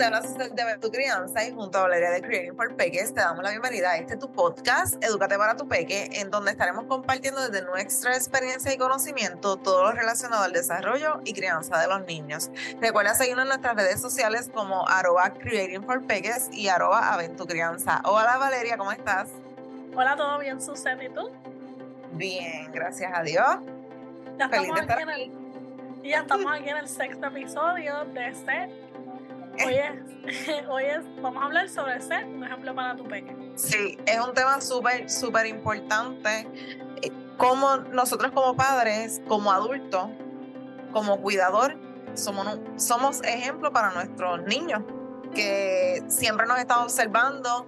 te habla de tu crianza y junto a Valeria de Creating for Peques te damos la bienvenida a este tu podcast, Educate para tu Peque, en donde estaremos compartiendo desde nuestra experiencia y conocimiento todo lo relacionado al desarrollo y crianza de los niños. Recuerda seguirnos en nuestras redes sociales como arroba Creating for Peques y arroba Aventucrianza. Hola Valeria, ¿cómo estás? Hola, ¿todo bien, Susana? ¿Y tú? Bien, gracias a Dios. Ya estamos, aquí en el, ya estamos aquí en el sexto episodio de este Hoy es, hoy es, vamos a hablar sobre ser un ejemplo para tu peque. Sí, es un tema súper, súper importante. Eh, como nosotros como padres, como adultos, como cuidador, somos, somos ejemplo para nuestros niños, que siempre nos están observando,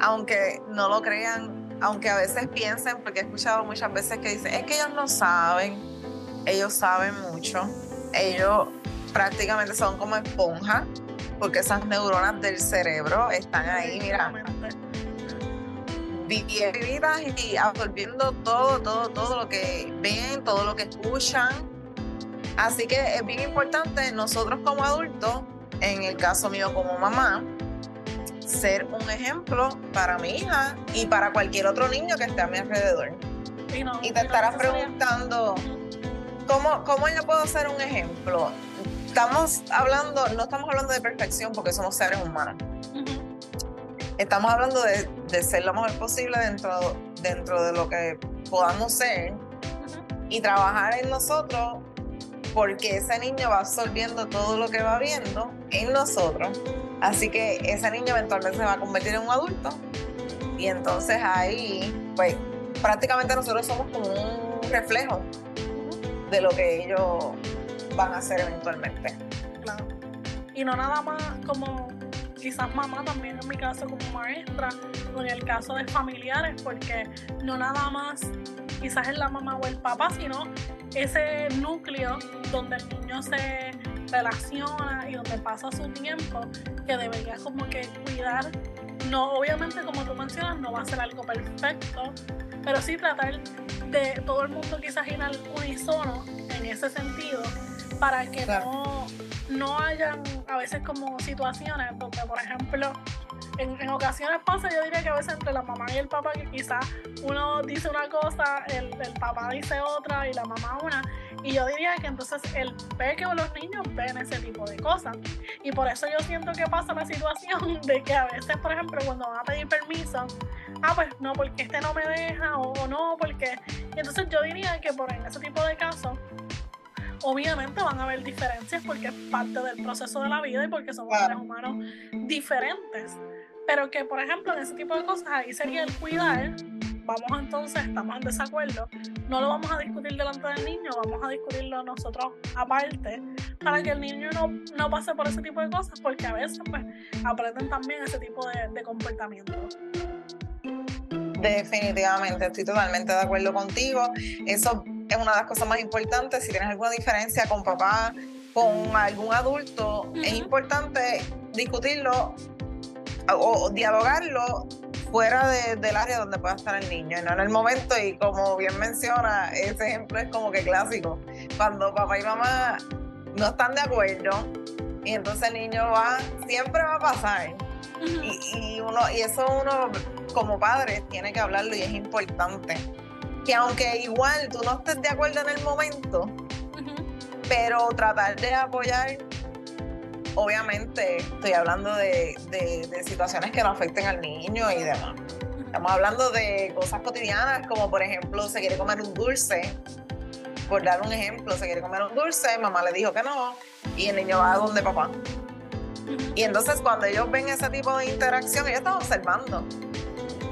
aunque no lo crean, aunque a veces piensen, porque he escuchado muchas veces que dicen, es que ellos no saben, ellos saben mucho, ellos prácticamente son como esponjas porque esas neuronas del cerebro están ahí, mira, vividas y absorbiendo todo, todo, todo lo que ven, todo lo que escuchan. Así que es bien importante nosotros como adultos, en el caso mío como mamá, ser un ejemplo para mi hija y para cualquier otro niño que esté a mi alrededor. Y, te estarás preguntando, ¿cómo, ¿cómo yo puedo ser un ejemplo? Estamos hablando, no estamos hablando de perfección porque somos seres humanos. Estamos hablando de, ser lo mejor posible dentro, dentro de lo que podamos ser y trabajar en nosotros porque ese niño va absorbiendo todo lo que va viendo en nosotros. Así que ese niño eventualmente se va a convertir en un adulto y entonces ahí, pues prácticamente nosotros somos como un reflejo de lo que ellos van a hacer eventualmente. Claro. Y no nada más como quizás mamá también en mi caso como maestra o en el caso de familiares porque no nada más quizás es la mamá o el papá sino ese núcleo donde el niño se relaciona y donde pasa su tiempo que debería como que cuidar no obviamente como tú mencionas no va a ser algo perfecto pero sí tratar de todo el mundo quizás ir al unísono en ese sentido para que no, no hayan a veces como situaciones donde, por ejemplo, en, ocasiones pasa, yo diría que a veces entre la mamá y el papá, que quizás uno dice una cosa, el, el, papá dice otra y la mamá una. Y yo diría que entonces el peque o los niños ven ese tipo de cosas. Y por eso yo siento que pasa la situación de que a veces, por ejemplo, cuando van a pedir permiso, ah, pues no, porque este no me deja, o, no, porque. Y entonces yo diría que por en ese tipo de casos, Obviamente van a haber diferencias porque es parte del proceso de la vida y porque somos seres humanos diferentes. Pero que, por ejemplo, en ese tipo de cosas, ahí sería el cuidar. Vamos entonces, estamos en desacuerdo. No lo vamos a discutir delante del niño, vamos a discutirlo nosotros aparte, para que el niño no, no pase por ese tipo de cosas, porque a veces pues, aprenden también ese tipo de, de comportamiento. Definitivamente, estoy totalmente de acuerdo contigo. Eso es una de las cosas más importantes. Si tienes alguna diferencia con papá, con algún adulto, es importante discutirlo o, dialogarlo fuera del área donde pueda estar el niño, no en el momento. Y como bien menciona, ese ejemplo es como que clásico. Cuando papá y mamá no están de acuerdo y entonces el niño va, siempre va a pasar. y, uno, y eso uno como padre tiene que hablarlo y es importante que aunque igual tú no estés de acuerdo en el momento, pero tratar de apoyar, obviamente estoy hablando de, situaciones que no afecten al niño y demás. Estamos hablando de cosas cotidianas, como por ejemplo, se quiere comer un dulce. Por dar un ejemplo, se quiere comer un dulce, mamá le dijo que no, y el niño va a donde papá. Y entonces cuando ellos ven ese tipo de interacción, ellos están observando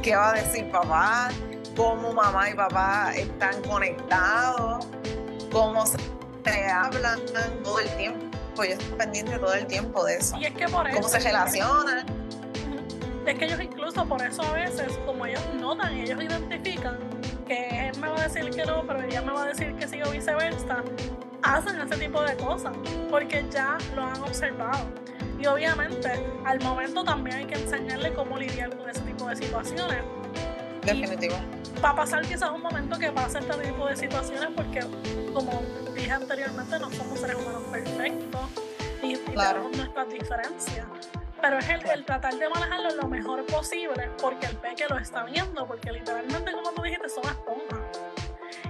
qué va a decir papá, cómo mamá y papá están conectados, cómo se hablan todo el tiempo. Pues yo estoy pendiente todo el tiempo de eso. Y es que por eso. Cómo se relacionan. Es que ellos incluso por eso a veces, como ellos notan y ellos identifican que él me va a decir que no, pero ella me va a decir que sí o viceversa, hacen ese tipo de cosas, porque ya lo han observado. Y obviamente al momento también hay que enseñarle cómo lidiar con ese tipo de situaciones. Definitivo va a pasar quizás un momento que pase este tipo de situaciones porque, como dije anteriormente, no somos seres humanos perfectos y, tenemos nuestras diferencias. pero es el, tratar de manejarlo lo mejor posible porque el peque lo está viendo, porque literalmente, como tú dijiste, son esponjas.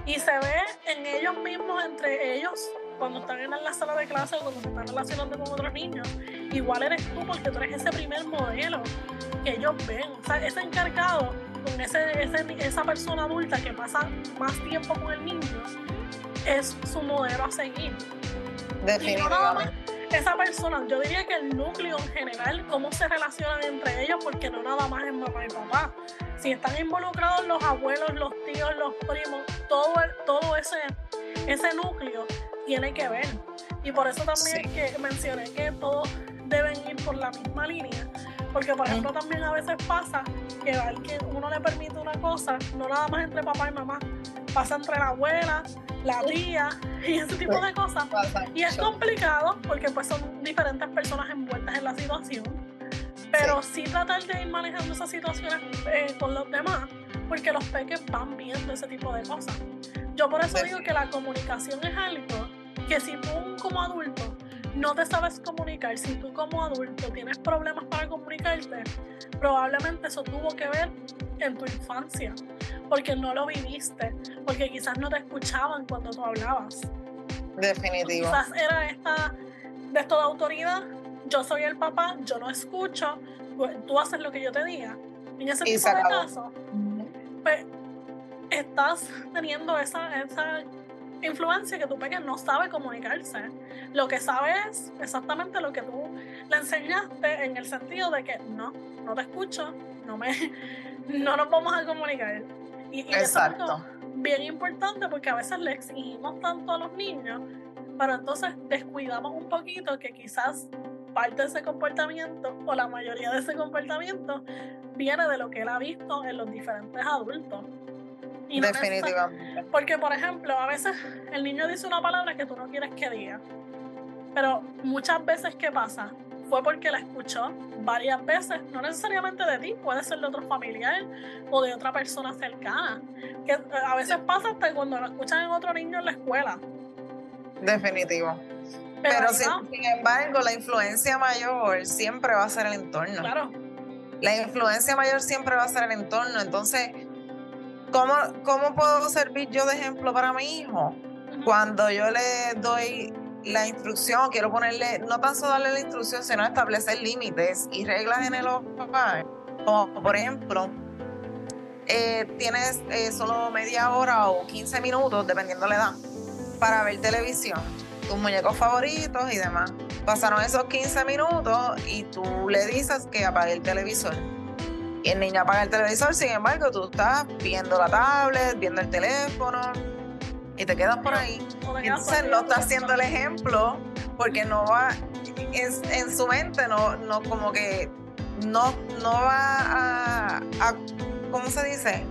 Y se ve en ellos mismos, entre ellos, cuando están en la sala de clase o cuando se están relacionando con otros niños, igual eres tú porque tú eres ese primer modelo que ellos ven. O sea, ese encargado con ese, esa persona adulta que pasa más tiempo con el niño es su modelo a seguir. Definitivamente. esa persona, yo diría que el núcleo en general, cómo se relacionan entre ellos, porque no nada más es mamá y papá. Si están involucrados los abuelos, los tíos, los primos, todo, todo ese, ese núcleo tiene que ver. Y por eso también que mencioné que todos deben ir por la misma línea. Porque, por ejemplo, también a veces pasa que que uno le permite una cosa, no nada más entre papá y mamá, pasa entre la abuela, la tía y ese tipo de cosas. Y es complicado porque pues son diferentes personas envueltas en la situación. Pero sí, tratar de ir manejando esas situaciones eh, con los demás, porque los peques van viendo ese tipo de cosas. Yo por eso digo que la comunicación es algo que si tú como adulto no te sabes comunicar, si tú como adulto tienes problemas para comunicarte, probablemente eso tuvo que ver en tu infancia, porque no lo viviste, porque quizás no te escuchaban cuando tú hablabas. Definitivo. Quizás era esta de esto de autoridad, yo soy el papá, yo no escucho, tú haces lo que yo te diga. En ese tipo de casos, pues estás teniendo esa, esa influencia que tu pequeño no sabe comunicarse. Lo que sabe es exactamente lo que tú le enseñaste en el sentido de que no, no te escucho, no me no nos vamos a comunicar. Y, Exacto. eso es bien importante porque a veces le exigimos tanto a los niños, pero entonces descuidamos un poquito que quizás parte de ese comportamiento o la mayoría de ese comportamiento viene de lo que él ha visto en los diferentes adultos. Definitivamente. porque, por ejemplo, a veces el niño dice una palabra que tú no quieres que diga. Pero muchas veces, ¿qué pasa? Fue porque la escuchó varias veces, no necesariamente de ti, puede ser de otro familiar o de otra persona cercana. Que eh, a veces pasa hasta cuando lo escuchan en otro niño en la escuela. Definitivo. Pero, sin, embargo, la influencia mayor siempre va a ser el entorno. Claro. La influencia mayor siempre va a ser el entorno. Entonces, ¿Cómo, ¿Cómo puedo servir yo de ejemplo para mi hijo? Cuando yo le doy la instrucción, quiero ponerle, no tan solo darle la instrucción, sino establecer límites y reglas en el hogar. Como por ejemplo, eh, tienes eh, solo media hora o 15 minutos, dependiendo de la edad, para ver televisión, tus muñecos favoritos y demás. Pasaron esos 15 minutos y tú le dices que apague el televisor el niño apaga el televisor, sin embargo, tú estás viendo la tablet, viendo el teléfono y te quedas por ahí. Entonces no está haciendo el ejemplo porque no va, en, su mente no, no como que no, no va a, ¿cómo se dice?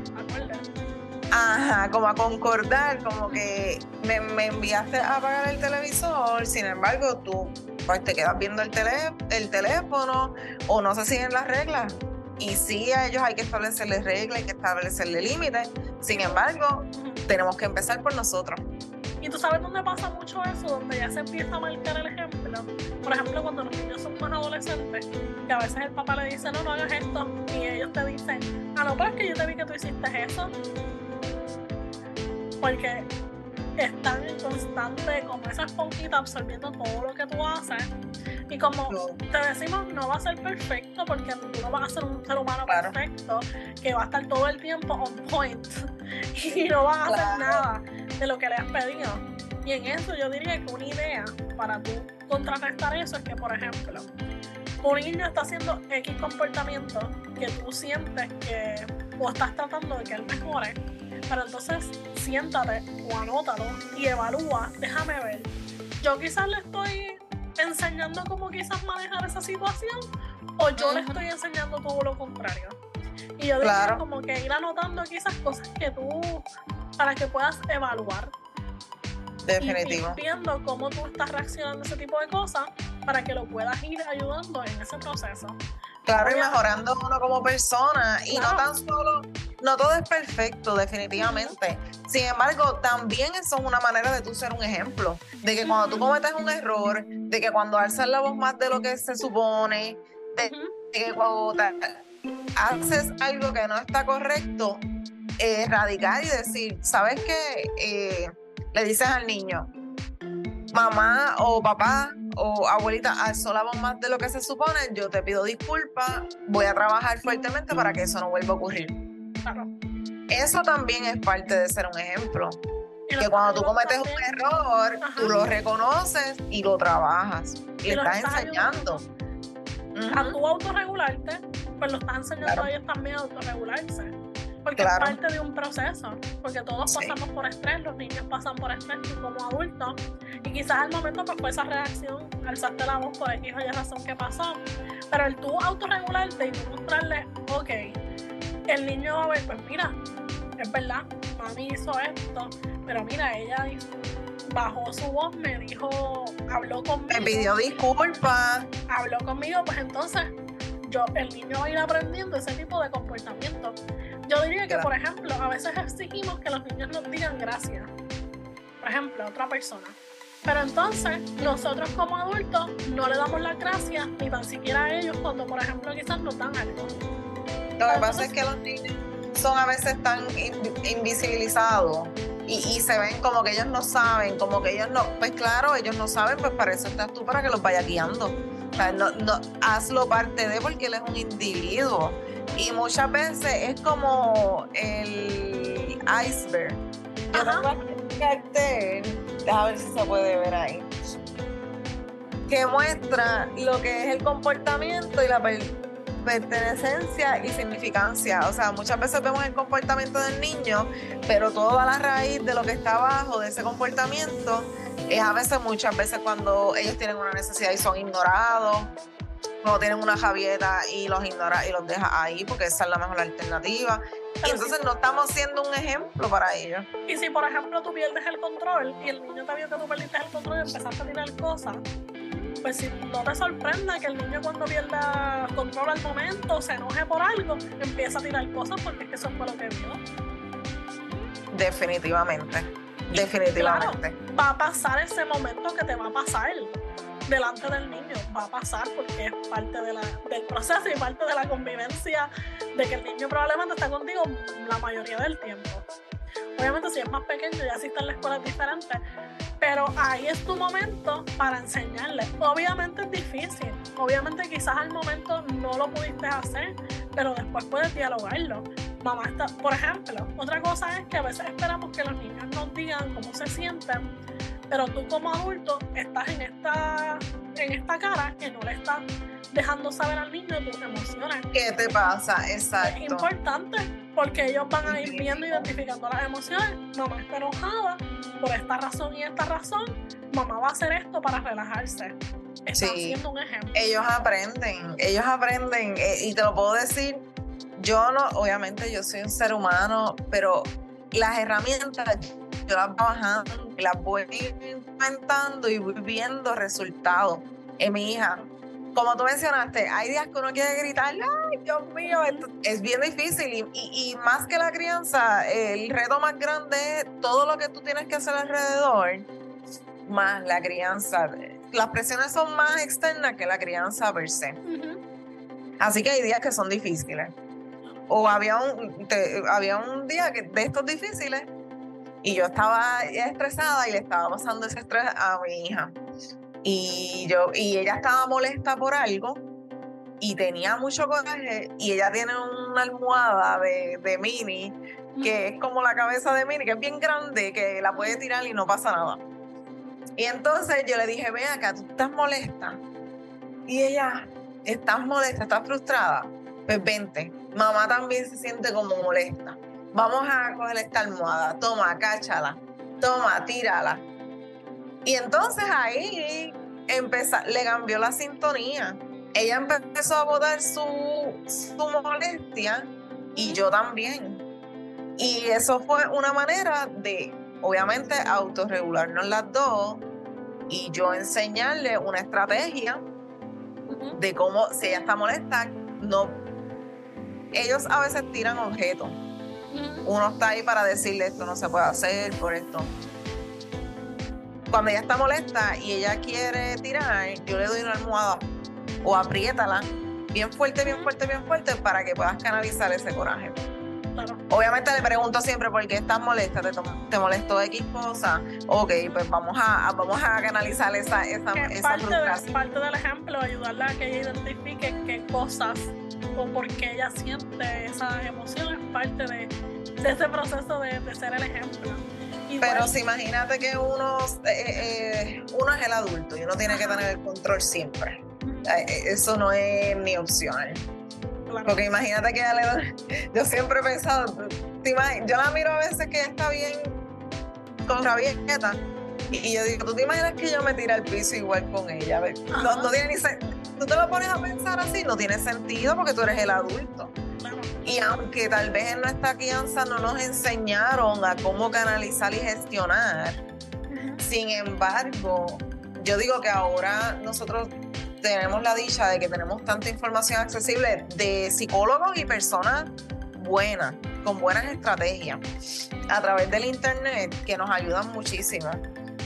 Ajá, como a concordar, como que me, me, enviaste a apagar el televisor, sin embargo tú pues te quedas viendo el, tele, el teléfono o no se siguen las reglas. Y sí, a ellos hay que establecerles reglas, hay que establecerles límites. Sin embargo, tenemos que empezar por nosotros. Y tú sabes dónde pasa mucho eso, donde ya se empieza a marcar el ejemplo. Por ejemplo, cuando los niños son más adolescentes, que a veces el papá le dice, no, no hagas esto, y ellos te dicen, ah, no, pero es que yo te vi que tú hiciste eso. Porque están en constante, como esa esponjita, absorbiendo todo lo que tú haces y como te decimos, no va a ser perfecto porque tú no vas a ser un ser humano perfecto que va a estar todo el tiempo on point y no va a hacer nada de lo que le has pedido. Y en eso yo diría que una idea para tú contrarrestar eso es que, por ejemplo, un niño está haciendo X comportamiento que tú sientes que o estás tratando de que él mejore, pero entonces siéntate o anótalo y evalúa, déjame ver. Yo quizás le estoy enseñando cómo quizás manejar esa situación o yo le estoy enseñando todo lo contrario. Y yo digo como que ir anotando quizás cosas que tú, para que puedas evaluar. Definitivo. Y, viendo cómo tú estás reaccionando a ese tipo de cosas para que lo puedas ir ayudando en ese proceso. Claro, y mejorando uno como persona. Y no tan solo, no todo es perfecto, definitivamente. Sin embargo, también eso es una manera de tú ser un ejemplo. De que cuando tú cometes un error, de que cuando alzas la voz más de lo que se supone, de, que cuando haces algo que no está correcto, erradicar y decir, ¿sabes qué? Eh, le dices al niño, mamá o papá o abuelita alzó la voz más de lo que se supone, yo te pido disculpas, voy a trabajar fuertemente para que eso no vuelva a ocurrir. Eso también es parte de ser un ejemplo. Que cuando tú cometes un error, tú lo reconoces y lo trabajas. Y, le estás, enseñando. A tu autorregularte, pues lo estás enseñando a ellos también a autorregularse. Porque es parte de un proceso, porque todos pasamos por estrés, los niños pasan por estrés como adultos, y quizás al momento pues fue esa reacción, alzarte la voz por X o Y razón que pasó, pero el tú autorregularte y tú mostrarle, ok, el niño va a ver, pues mira, es verdad, mami hizo esto, pero mira, ella bajó su voz, me dijo, habló conmigo. Me pidió disculpas. Habló conmigo, pues entonces yo, el niño va a ir aprendiendo ese tipo de comportamiento. Yo diría que, por ejemplo, a veces exigimos que los niños nos digan gracias. Por ejemplo, a otra persona. Pero entonces, nosotros como adultos no le damos las gracias ni tan siquiera a ellos cuando, por ejemplo, quizás nos dan algo. Lo que pasa es que los niños son a veces tan invisibilizados y, y, se ven como que ellos no saben, como que ellos no, pues claro, ellos no saben, pues para eso estás tú, para que los vaya guiando. O sea, no, no, hazlo parte de porque él es un individuo. Y muchas veces es como el iceberg. Yo tengo un cartel, déjame ver si se puede ver ahí, que muestra lo que es el comportamiento y la pertenencia y significancia. O sea, muchas veces vemos el comportamiento del niño, pero toda la raíz de lo que está abajo de ese comportamiento es a veces, muchas veces cuando ellos tienen una necesidad y son ignorados no tienen una javieta y los ignora y los deja ahí porque esa es la mejor alternativa. y entonces no estamos siendo un ejemplo para ellos. Y si, por ejemplo, tú pierdes el control y el niño te vio que tú perdiste el control y empezaste a tirar cosas, pues si no te sorprenda que el niño cuando pierda control al momento, se enoje por algo, empieza a tirar cosas porque es que eso fue lo que vio. Definitivamente. Definitivamente. va a pasar ese momento que te va a pasar delante del niño. Va a pasar porque es parte de la, del proceso y parte de la convivencia de que el niño probablemente está contigo la mayoría del tiempo. Obviamente si es más pequeño ya sí está en la escuela diferente, pero ahí es tu momento para enseñarle. Obviamente es difícil, obviamente quizás al momento no lo pudiste hacer, pero después puedes dialogarlo. Mamá está, por ejemplo, otra cosa es que a veces esperamos que los niños nos digan cómo se sienten pero tú como adulto estás en esta, en esta cara que no le estás dejando saber al niño tus emociones. ¿Qué te pasa? Exacto. Es importante porque ellos van a ir viendo, identificando las emociones. Mamá está enojada por esta razón y esta razón. Mamá va a hacer esto para relajarse. Está haciendo un ejemplo. Ellos aprenden, ellos aprenden eh, y te lo puedo decir. Yo no, obviamente yo soy un ser humano, pero las herramientas yo las voy bajando, las voy implementando y voy viendo resultados en mi hija. Como tú mencionaste, hay días que uno quiere gritar, ay, Dios mío, es bien difícil y, y, más que la crianza, el reto más grande es todo lo que tú tienes que hacer alrededor, más la crianza. Las presiones son más externas que la crianza per se. Así que hay días que son difíciles. O había un, había un día que, de estos difíciles y yo estaba estresada y le estaba pasando ese estrés a mi hija. Y, yo, y ella estaba molesta por algo y tenía mucho coraje y ella tiene una almohada de, de mini que es como la cabeza de mini, que es bien grande, que la puede tirar y no pasa nada. Y entonces yo le dije, ven acá, tú estás molesta. Y ella, estás molesta, estás frustrada. Pues vente, mamá también se siente como molesta vamos a coger esta almohada, toma, cáchala, toma, tírala. Y entonces ahí empezó, le cambió la sintonía. Ella empezó a botar su, su molestia y yo también. Y eso fue una manera de, obviamente, autorregularnos las dos y yo enseñarle una estrategia de cómo, si ella está molesta, no. Ellos a veces tiran objetos uno está ahí para decirle esto no se puede hacer por esto. Cuando ella está molesta y ella quiere tirar, yo le doy una almohada o apriétala bien fuerte, bien fuerte, bien fuerte para que puedas canalizar ese coraje. Obviamente le pregunto siempre por qué estás molesta, te, te molestó X cosa. Ok, pues vamos a, vamos a canalizar esa, esa, esa parte, parte del ejemplo, ayudarla a que ella identifique qué cosas o por qué ella siente esa emoción es parte de, de ese proceso de, de ser el ejemplo. Pero si imagínate que uno, eh, eh, uno es el adulto y uno tiene que tener el control siempre. Eh, eso no es ni opcional. Porque imagínate que le, yo siempre he pensado, yo la miro a veces que está bien con rabieta y yo digo, ¿tú te imaginas que yo me tire al piso igual con ella? No, no tiene ni Tú te lo pones a pensar así, no tiene sentido porque tú eres el adulto. Y aunque tal vez en nuestra crianza no nos enseñaron a cómo canalizar y gestionar, sin embargo, yo digo que ahora nosotros tenemos la dicha de que tenemos tanta información accesible de psicólogos y personas buenas, con buenas estrategias a través del internet que nos ayudan muchísimo.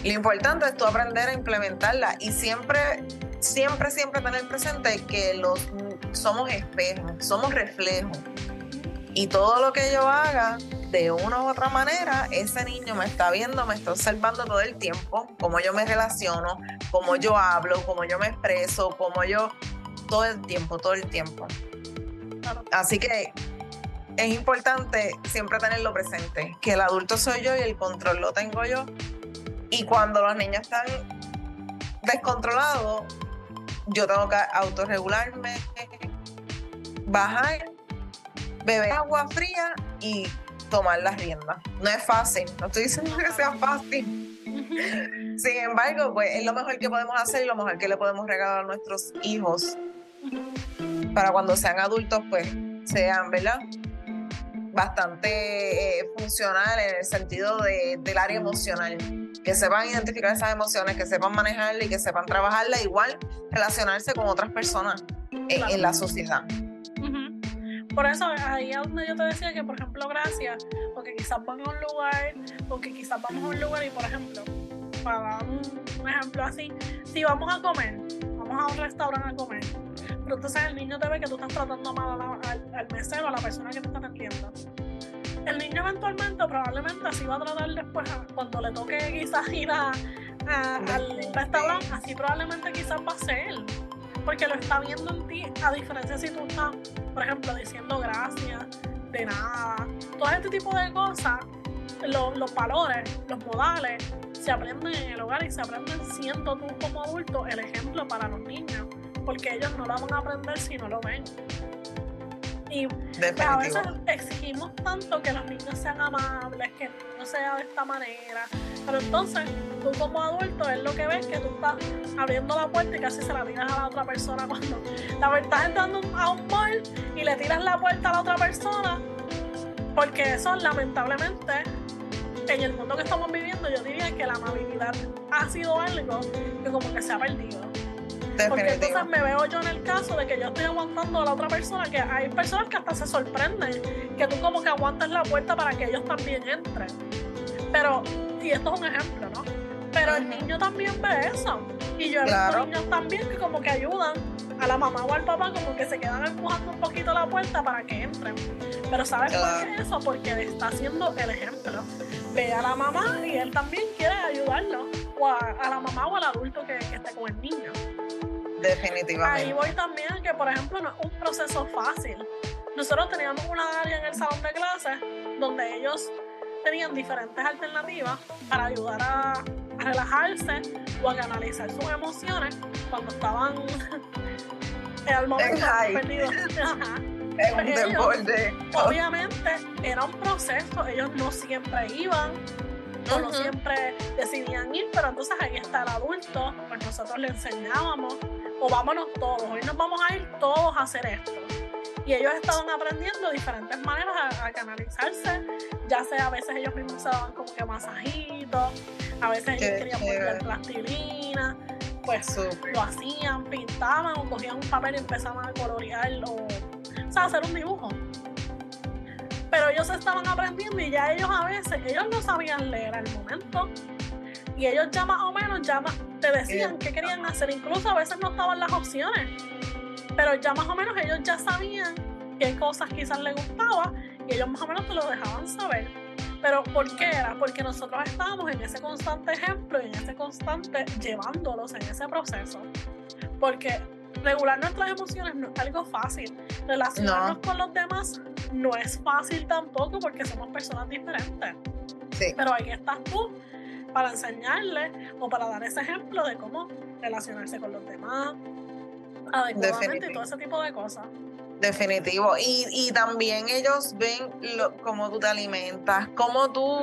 Lo importante es tú aprender a implementarla y siempre, siempre, siempre tener presente que los somos espejos, somos reflejos. Y todo lo que yo haga, de una u otra manera, ese niño me está viendo, me está observando todo el tiempo, cómo yo me relaciono, cómo yo hablo, cómo yo me expreso, cómo yo, todo el tiempo, todo el tiempo. Así que es importante siempre tenerlo presente, que el adulto soy yo y el control lo tengo yo. Y cuando los niños están descontrolados, yo tengo que autorregularme, bajar beber agua fría y tomar las riendas. No es fácil, no estoy diciendo que sea fácil. Sin embargo, pues es lo mejor que podemos hacer y lo mejor que le podemos regalar a nuestros hijos para cuando sean adultos, pues sean, ¿verdad? Bastante eh, funcional en el sentido de, del área emocional. Que sepan identificar esas emociones, que sepan manejarla y que sepan trabajarla, igual relacionarse con otras personas en la sociedad. Por eso ahí es donde yo te decía que, por ejemplo, gracias, porque quizás van a un lugar, porque quizás vamos a un lugar y, por ejemplo, para dar un, ejemplo así, si vamos a comer, vamos a un restaurante a comer, pero entonces el niño te ve que tú estás tratando mal al, mesero, a la persona que te está atendiendo. El niño eventualmente, probablemente así va a tratar después, cuando le toque quizás ir a, al restaurante, así probablemente quizás va a ser porque lo está viendo en ti, a diferencia si tú estás, por ejemplo, diciendo gracias, de nada, todo este tipo de cosas, los valores, los modales, se aprenden en el hogar y se aprenden siendo tú como adulto el ejemplo para los niños, porque ellos no lo van a aprender si no lo ven. Y a veces exigimos tanto que los niños sean amables, que no sea de esta manera. Pero entonces, tú como adulto es lo que ves que tú estás abriendo la puerta y casi se la tiras a la otra persona cuando la verdad estás entrando a un mall y le tiras la puerta a la otra persona. Porque eso lamentablemente en el mundo que estamos viviendo yo diría que la amabilidad ha sido algo que como que se ha perdido. Porque entonces me veo yo en el caso de que yo estoy aguantando a la otra persona, que hay personas que hasta se sorprenden, que tú como que aguantas la puerta para que ellos también entren. Pero, y esto es un ejemplo, ¿no? Pero el niño también ve eso. Y yo he visto niños también que como que ayudan a la mamá o al papá, como que se quedan empujando un poquito la puerta para que entren. Pero ¿sabes por qué eso? Porque le está haciendo el ejemplo. Ve a la mamá y él también quiere ayudarlo. O a, la mamá o al adulto que, que esté con el niño. Definitivamente. Ahí voy también que, por ejemplo, no es un proceso fácil. Nosotros teníamos una área en el salón de clases donde ellos tenían diferentes alternativas para ayudar a, relajarse o a canalizar sus emociones cuando estaban en momento perdidos. obviamente era un proceso, ellos no siempre iban, no, siempre decidían ir, pero entonces ahí está el adulto, pues nosotros le enseñábamos o vámonos todos, hoy nos vamos a ir todos a hacer esto. Y ellos estaban aprendiendo diferentes maneras a, canalizarse, ya sea a veces ellos mismos se daban como que masajitos, a veces ellos querían poner plastilina, pues lo hacían, pintaban o cogían un papel y empezaban a colorear o, o sea, hacer un dibujo. Pero ellos estaban aprendiendo y ya ellos a veces, ellos no sabían leer al momento, y ellos ya más o menos ya te decían qué querían hacer, incluso a veces no estaban las opciones. Pero ya más o menos ellos ya sabían qué cosas quizás les gustaba y ellos más o menos te lo dejaban saber. Pero ¿por qué era? Porque nosotros estábamos en ese constante ejemplo y en ese constante llevándolos en ese proceso. Porque regular nuestras emociones no es algo fácil. Relacionarnos con los demás no es fácil tampoco porque somos personas diferentes. Sí. Pero ahí estás tú para enseñarles o para dar ese ejemplo de cómo relacionarse con los demás adecuadamente y todo ese tipo de cosas. Definitivo. Y, y también ellos ven lo, cómo tú te alimentas, cómo tú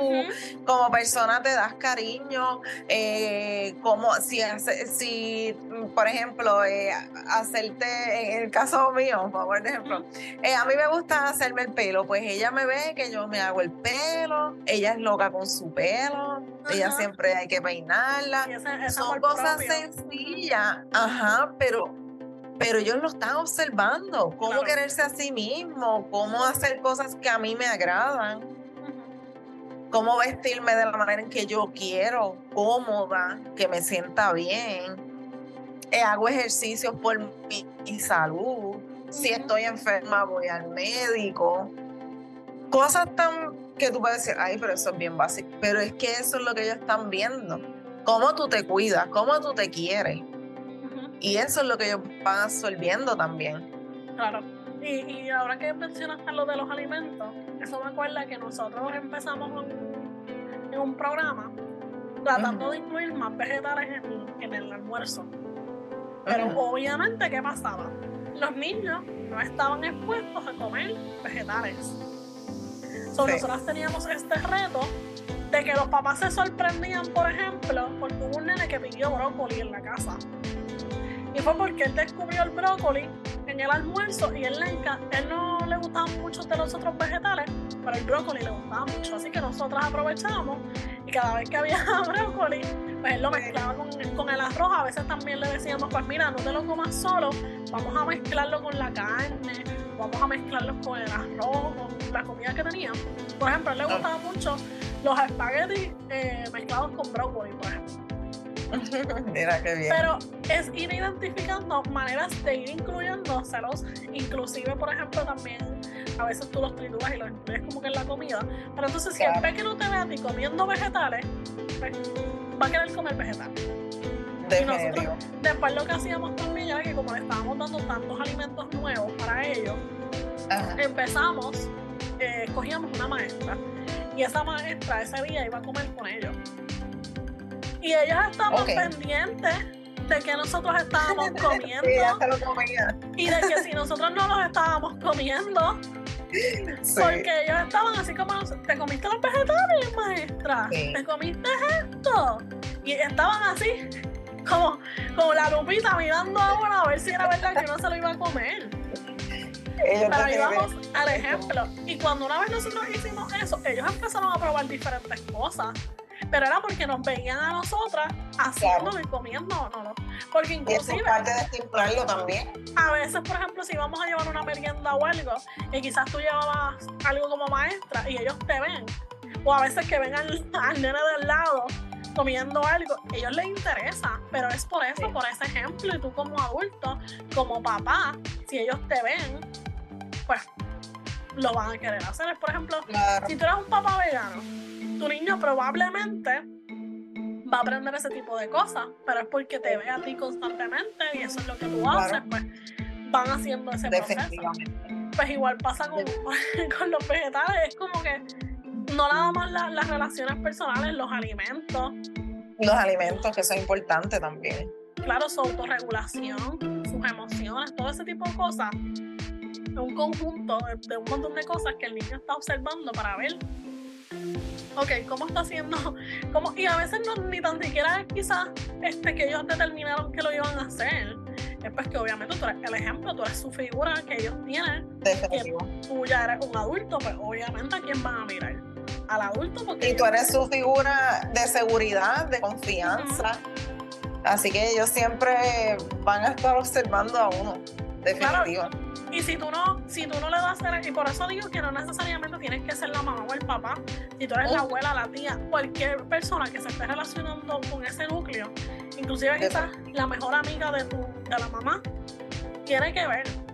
como persona te das cariño, eh, como si, si por ejemplo, eh, hacerte, en el caso mío, por ejemplo, eh, a mí me gusta hacerme el pelo, pues ella me ve que yo me hago el pelo, ella es loca con su pelo, ella siempre hay que peinarla. Son cosas sencillas, ajá, pero pero ellos lo están observando, cómo quererse a sí mismo, cómo hacer cosas que a mí me agradan, cómo vestirme de la manera en que yo quiero, cómoda, que me sienta bien. Eh, hago ejercicios por mi, salud. Si estoy enferma, voy al médico. Cosas tan que tú puedes decir, ay, pero eso es bien básico. Pero es que eso es lo que ellos están viendo. Cómo tú te cuidas, cómo tú te quieres. Y eso es lo que ellos van absorbiendo también. Claro. Y, y ahora que mencionaste lo de los alimentos, eso me acuerda que nosotros empezamos en, un programa tratando de incluir más vegetales en, el almuerzo. Pero obviamente, ¿qué pasaba? Los niños no estaban expuestos a comer vegetales. Nosotros teníamos este reto de que los papás se sorprendían, por ejemplo, porque hubo un nene que pidió brócoli en la casa. Y fue porque él descubrió el brócoli en el almuerzo y él, le él no le gustaban mucho de los otros vegetales, pero el brócoli le gustaba mucho. Así que nosotros aprovechamos y cada vez que había brócoli, pues él lo mezclaba con, con, el arroz. A veces también le decíamos, pues mira, no te lo comas solo, vamos a mezclarlo con la carne, vamos a mezclarlo con el arroz, con la comida que tenía. Por ejemplo, a él le gustaban mucho los espaguetis eh, mezclados con brócoli, por ejemplo. Mira qué bien. Pero es ir identificando maneras de ir incluyéndoselos, inclusive, por ejemplo, también a veces tú los trituras y los incluyes como que en la comida. Pero entonces, si el que no te ve a ti comiendo vegetales, pues, va a querer comer vegetales. Y nosotros, después lo que hacíamos también era que como le estábamos dando tantos alimentos nuevos para ellos, empezamos, eh, cogíamos una maestra y esa maestra ese día iba a comer con ellos. Y ellos estaban pendientes de que nosotros estábamos comiendo. y de que si nosotros no los estábamos comiendo, porque ellos estaban así como, ¿te comiste los vegetales, maestra? ¿Te comiste esto? Y estaban así, como, como la lupita mirando ahora a ver si era verdad que no se lo iba a comer. Pero ahí vamos al ejemplo. Y cuando una vez nosotros hicimos eso, ellos empezaron a probar diferentes cosas pero era porque nos veían a nosotras haciéndolo y comiendo, no, no. Porque inclusive. Y parte de también. A veces, por ejemplo, si vamos a llevar una merienda o algo, y quizás tú llevabas algo como maestra y ellos te ven, o a veces que ven al, al nene del lado comiendo algo, a ellos les interesa, pero es por eso, por ese ejemplo, y tú como adulto, como papá, si ellos te ven, pues lo van a querer hacer. Por ejemplo, si tú eres un papá vegano, tu niño probablemente va a aprender ese tipo de cosas, pero es porque te ve a ti constantemente y eso es lo que tú haces, pues van haciendo ese proceso. Pues igual pasa con, con, los vegetales, es como que no nada más las relaciones personales, los alimentos. Los alimentos, que son importantes también. Claro, su autorregulación, sus emociones, todo ese tipo de cosas. Un conjunto de un montón de cosas que el niño está observando para ver ok, ¿cómo está haciendo? ¿Cómo? Y a veces no, ni tan siquiera es quizás este, que ellos determinaron que lo iban a hacer. Es pues que obviamente tú eres el ejemplo, tú eres su figura que ellos tienen. Que tú ya eres un adulto, pues obviamente a quién van a mirar. Al adulto porque... Y tú eres su figura de seguridad, de confianza. Así que ellos siempre van a estar observando a uno. Definitivo. Y si tú no, si tú no le das a y por eso digo que no necesariamente tienes que ser la mamá o el papá, si tú eres la oh. abuela, la tía, cualquier persona que se esté relacionando con ese núcleo, inclusive quizás la mejor amiga de tu, de la mamá, tiene que ver.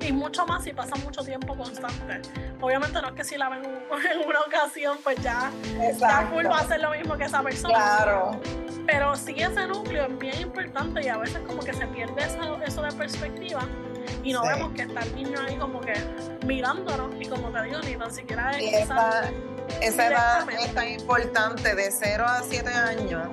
Y mucho más si pasa mucho tiempo constante. Obviamente no es que si la ven en una ocasión, pues ya, ya va a hacer lo mismo que esa persona. Claro. Pero sí ese núcleo es bien importante y a veces como que se pierde eso, eso de perspectiva y no vemos que está el niño ahí como que mirándonos y como te digo, ni tan siquiera es esa, esa edad es tan importante de 0 a 7 años.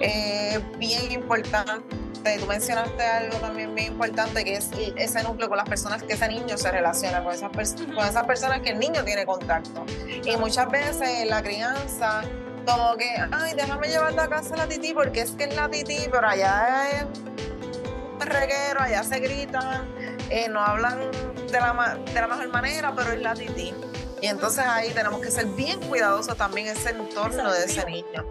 es bien importante tú mencionaste algo también bien importante, que es ese núcleo con las personas que ese niño se relaciona, con esas, con esas personas que el niño tiene contacto. Y muchas veces la crianza, como que, ay, déjame llevarte a casa a la tití, porque es que es la tití, pero allá es un reguero, allá se gritan, eh, no hablan de la, de la mejor manera, pero es la tití. Y entonces ahí tenemos que ser bien cuidadosos también ese entorno de ese niño.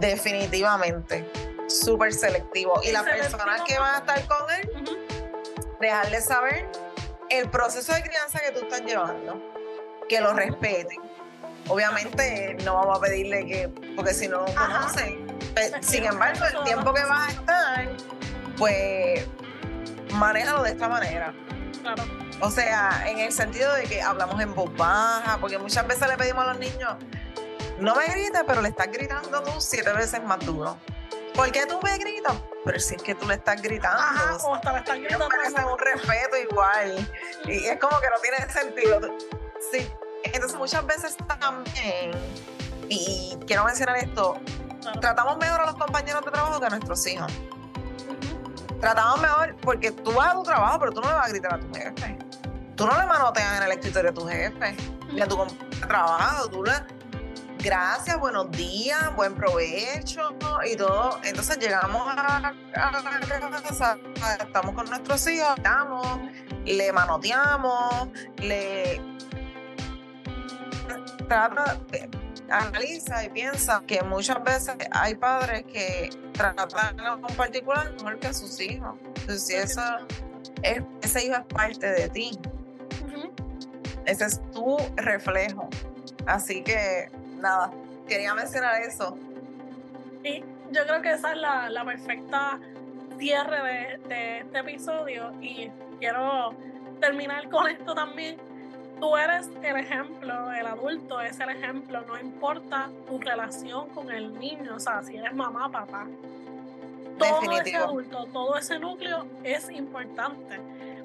Definitivamente súper selectivo. Y, la persona que va a estar con él, dejarle saber el proceso de crianza que tú estás llevando, que lo respeten. Obviamente no vamos a pedirle que, porque si no lo conocen, sin embargo, el tiempo que vas a estar, pues manéjalo de esta manera. Claro. O sea, en el sentido de que hablamos en voz baja, porque muchas veces le pedimos a los niños, no me grites, pero le estás gritando tú siete veces más duro. ¿Por qué tú me gritas? Pero si es que tú le estás gritando. Ajá, o hasta le estás gritando. parece un respeto igual. Y es como que no tiene sentido. Sí. Entonces muchas veces también, y quiero mencionar esto, tratamos mejor a los compañeros de trabajo que a nuestros hijos. Tratamos mejor porque tú vas a tu trabajo, pero tú no le vas a gritar a tu jefe. Tú no le manoteas en el escritorio a tu jefe, ni a tu compañero de trabajo. Tú le, gracias, buenos días, buen provecho y todo. Entonces llegamos a, la casa, estamos con nuestros hijos, estamos, le manoteamos, le trata, analiza y piensa que muchas veces hay padres que tratan a un particular mejor que a sus hijos. Entonces, si esa, es, ese hijo es parte de ti, ese es tu reflejo. Así que nada, quería mencionar eso. Y yo creo que esa es la, perfecta cierre de, de, este episodio y quiero terminar con esto también. Tú eres el ejemplo, el adulto es el ejemplo, no importa tu relación con el niño, o sea, si eres mamá, papá. Todo ese adulto, todo ese núcleo es importante.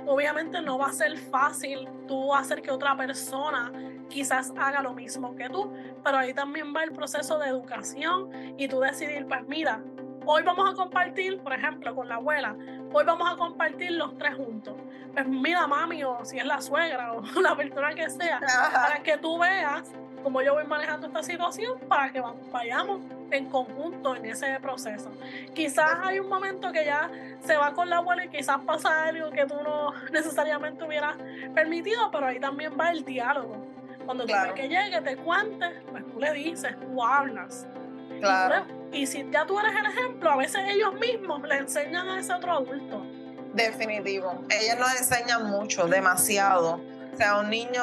Obviamente no va a ser fácil tú hacer que otra persona quizás haga lo mismo que tú, pero ahí también va el proceso de educación y tú decidir, pues mira, hoy vamos a compartir, por ejemplo, con la abuela, hoy vamos a compartir los tres juntos. Pues mira, mami, o si es la suegra o la persona que sea, para que tú veas cómo yo voy manejando esta situación para que vayamos en conjunto en ese proceso. Quizás hay un momento que ya se va con la abuela y quizás pasa algo que tú no necesariamente hubieras permitido, pero ahí también va el diálogo cuando tú que llegue, te cuente, pues tú le dices, tú hablas. Claro. Y, si ya tú eres el ejemplo, a veces ellos mismos le enseñan a ese otro adulto. Definitivo. Ellos nos enseñan mucho, demasiado. O sea, un niño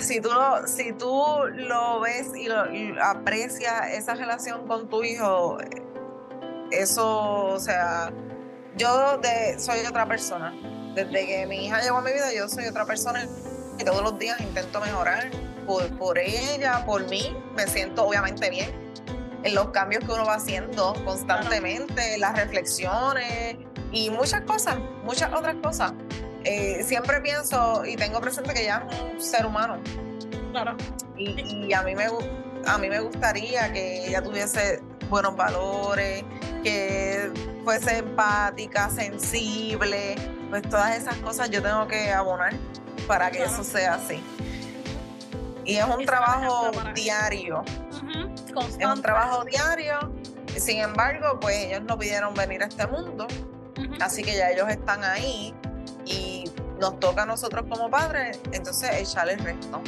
si tú lo, si tú lo ves y, lo, aprecias esa relación con tu hijo, eso, o sea, yo soy otra persona. Desde que mi hija llegó a mi vida, yo soy otra persona todos los días intento mejorar por, por ella, por mí. Me siento obviamente bien en los cambios que uno va haciendo constantemente, las reflexiones y muchas cosas, muchas otras cosas. Eh, siempre pienso y tengo presente que ya es un ser humano. Claro. Y, a, mí me, a mí me gustaría que ella tuviese buenos valores, que fuese empática, sensible, pues todas esas cosas yo tengo que abonar para que eso sea así. Y es un trabajo diario. Es un trabajo diario. Sin embargo, pues ellos no pidieron venir a este mundo. Así que ya ellos están ahí y nos toca a nosotros como padres, entonces echarle el resto.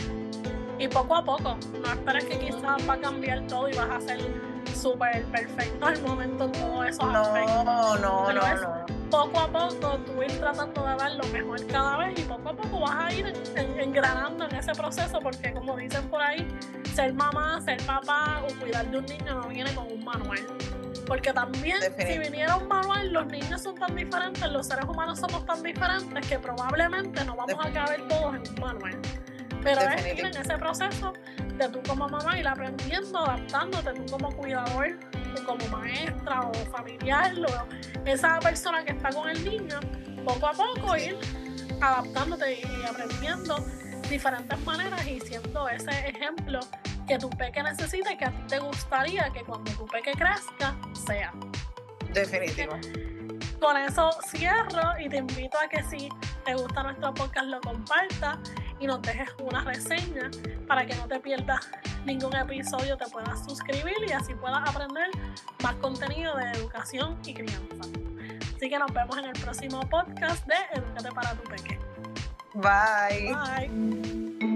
Y poco a poco, no esperes que quizás va a cambiar todo y vas a ser súper perfecto al momento en todo eso. No, no, no, no poco a poco tú ir tratando de dar lo mejor cada vez y poco a poco vas a ir engranando en ese proceso porque como dicen por ahí, ser mamá, ser papá o cuidar de un niño no viene con un manual. Porque también si viniera un manual, los niños son tan diferentes, los seres humanos somos tan diferentes que probablemente no vamos a caber todos en un manual. Pero es ir en ese proceso de tú como mamá ir aprendiendo, adaptándote, tú como cuidador, como maestra o familiar, o esa persona que está con el niño, poco a poco ir adaptándote y aprendiendo diferentes maneras y siendo ese ejemplo que tu peque necesita y que a ti te gustaría que cuando tu peque crezca sea. Definitivo. Con eso cierro y te invito a que si te gusta nuestro podcast lo compartas y nos dejes una reseña para que no te pierdas ningún episodio, te puedas suscribir y así puedas aprender más contenido de educación y crianza. Así que nos vemos en el próximo podcast de Educate para tu peque. Bye. Bye.